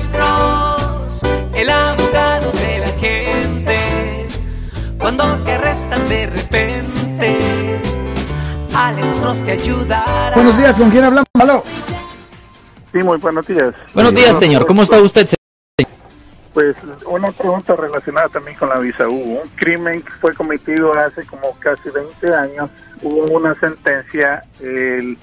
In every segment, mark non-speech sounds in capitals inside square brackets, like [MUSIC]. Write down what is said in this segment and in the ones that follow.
Alex Cross, el abogado de la gente. Cuando te arrestan de repente, Alex Cross te ayudará. Buenos días, ¿con quién hablamos? Aló. Sí, muy buenos días. Buenos días, señor. ¿Cómo está usted? señor? Pues una pregunta relacionada también con la visa U. Un crimen que fue cometido hace como casi 20 años. Hubo una sentencia, el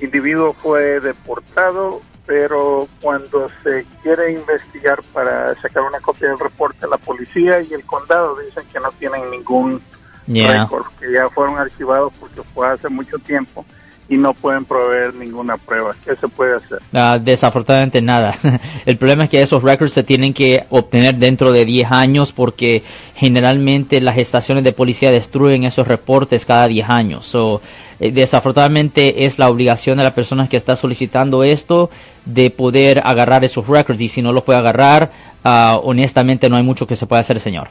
individuo fue deportado, pero cuando se quiere investigar para sacar una copia del reporte, la policía y el condado dicen que no tienen ningún Yeah. récord, que ya fueron archivados porque fue hace mucho tiempo y no pueden proveer ninguna prueba. ¿Qué se puede hacer? Ah, desafortunadamente nada. [LAUGHS] El problema es que esos records se tienen que obtener dentro de 10 años porque generalmente las estaciones de policía destruyen esos reportes cada 10 años. So, eh, desafortunadamente es la obligación de la persona que está solicitando esto de poder agarrar esos records y si no los puede agarrar, ah, honestamente no hay mucho que se pueda hacer, señor.